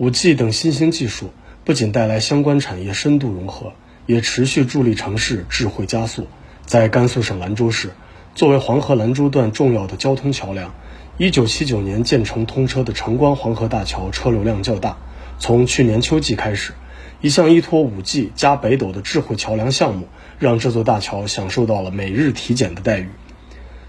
5G 等新兴技术不仅带来相关产业深度融合，也持续助力城市智慧加速。在甘肃省兰州市，作为黄河兰州段重要的交通桥梁，1979年建成通车的城关黄河大桥车流量较大。从去年秋季开始，一项依托 5G 加北斗的智慧桥梁项目，让这座大桥享受到了每日体检的待遇。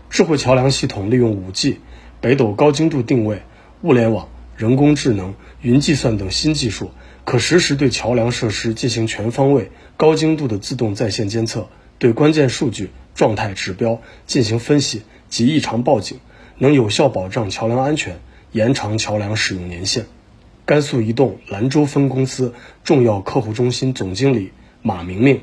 智慧桥梁系统利用 5G、北斗高精度定位、物联网。人工智能、云计算等新技术，可实时对桥梁设施进行全方位、高精度的自动在线监测，对关键数据、状态指标进行分析及异常报警，能有效保障桥梁安全，延长桥梁使用年限。甘肃移动兰州分公司重要客户中心总经理马明明：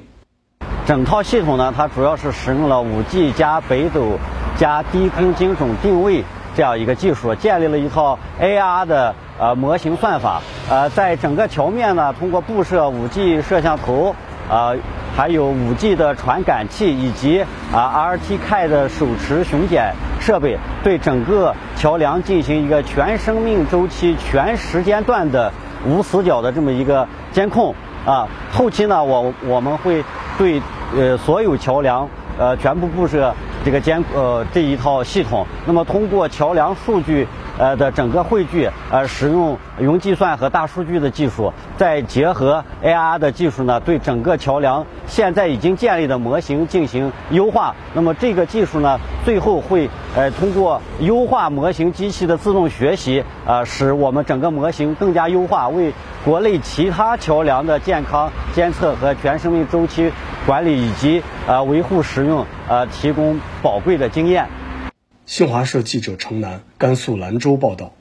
整套系统呢，它主要是使用了 5G 加北斗加低空精准定位。这样一个技术建立了一套 AR 的呃模型算法，呃，在整个桥面呢，通过布设 5G 摄像头，呃，还有 5G 的传感器以及啊 RTK 的手持巡检设备，对整个桥梁进行一个全生命周期、全时间段的无死角的这么一个监控啊。后期呢，我我们会对呃所有桥梁呃全部布设。这个监呃这一套系统，那么通过桥梁数据呃的整个汇聚，呃使用云计算和大数据的技术，再结合 AR 的技术呢，对整个桥梁现在已经建立的模型进行优化。那么这个技术呢，最后会呃通过优化模型机器的自动学习，呃使我们整个模型更加优化，为国内其他桥梁的健康监测和全生命周期管理以及呃维护使用呃提供。宝贵的经验。新华社记者程楠，甘肃兰州报道。